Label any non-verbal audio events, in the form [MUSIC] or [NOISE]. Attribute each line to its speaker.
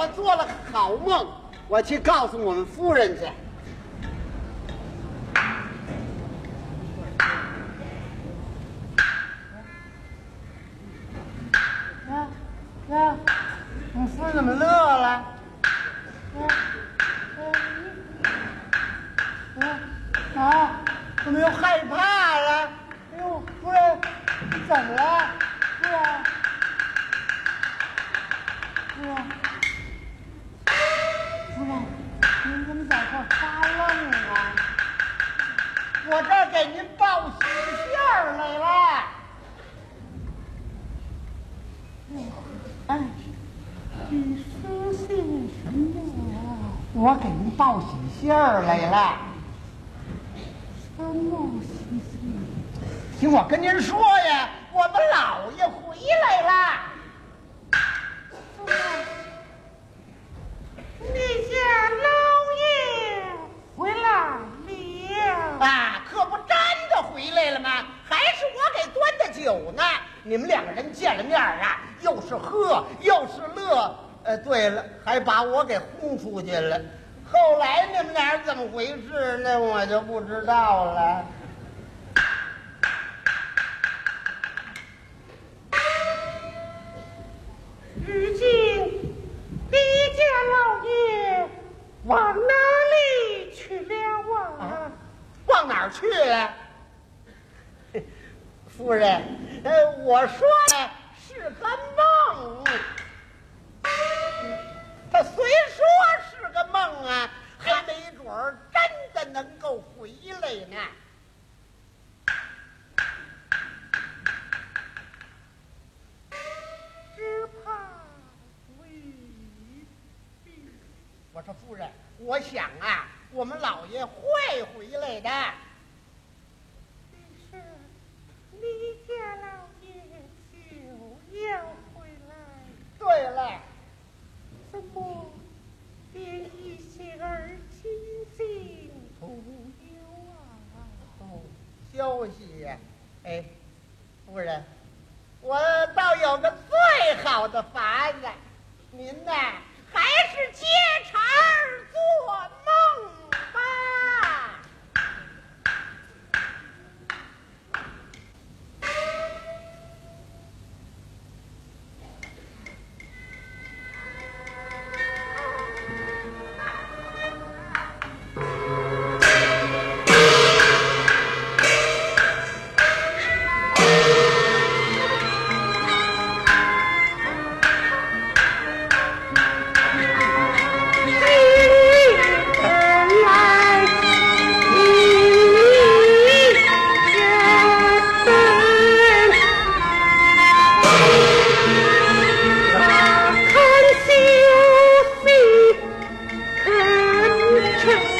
Speaker 1: 我做了好梦，我去告诉我们夫人去。呀呀，你夫人怎么乐了？呀呀啊！怎么又害怕了？哎呦，夫人，你怎么了？夫人，夫人，您怎么在这儿发愣啊？我这给您报喜信儿来了。哎，你说信什么呀？我给您报喜信儿来了。什么喜信？听我跟您说呀，我们老爷回啊，可不真的回来了吗？还是我给端的酒呢。你们两个人见了面啊，又是喝又是乐。呃，对了，还把我给轰出去了。后来你们俩怎么回事呢？我就不知道了。
Speaker 2: 哪
Speaker 1: 儿去了？夫人，呃，我说的是个梦。他虽说是个梦啊，还没准真的能够回来呢。
Speaker 2: 只怕未必。
Speaker 1: 我说夫人，我想啊，我们老爷会回来的。
Speaker 2: 李家老爷就要回来，
Speaker 1: 对了，
Speaker 2: 怎么？连一些儿亲信都有啊？
Speaker 1: 哦，消息呀、哎，夫人，我倒有个最好的法子，您呐，Thank [LAUGHS] you.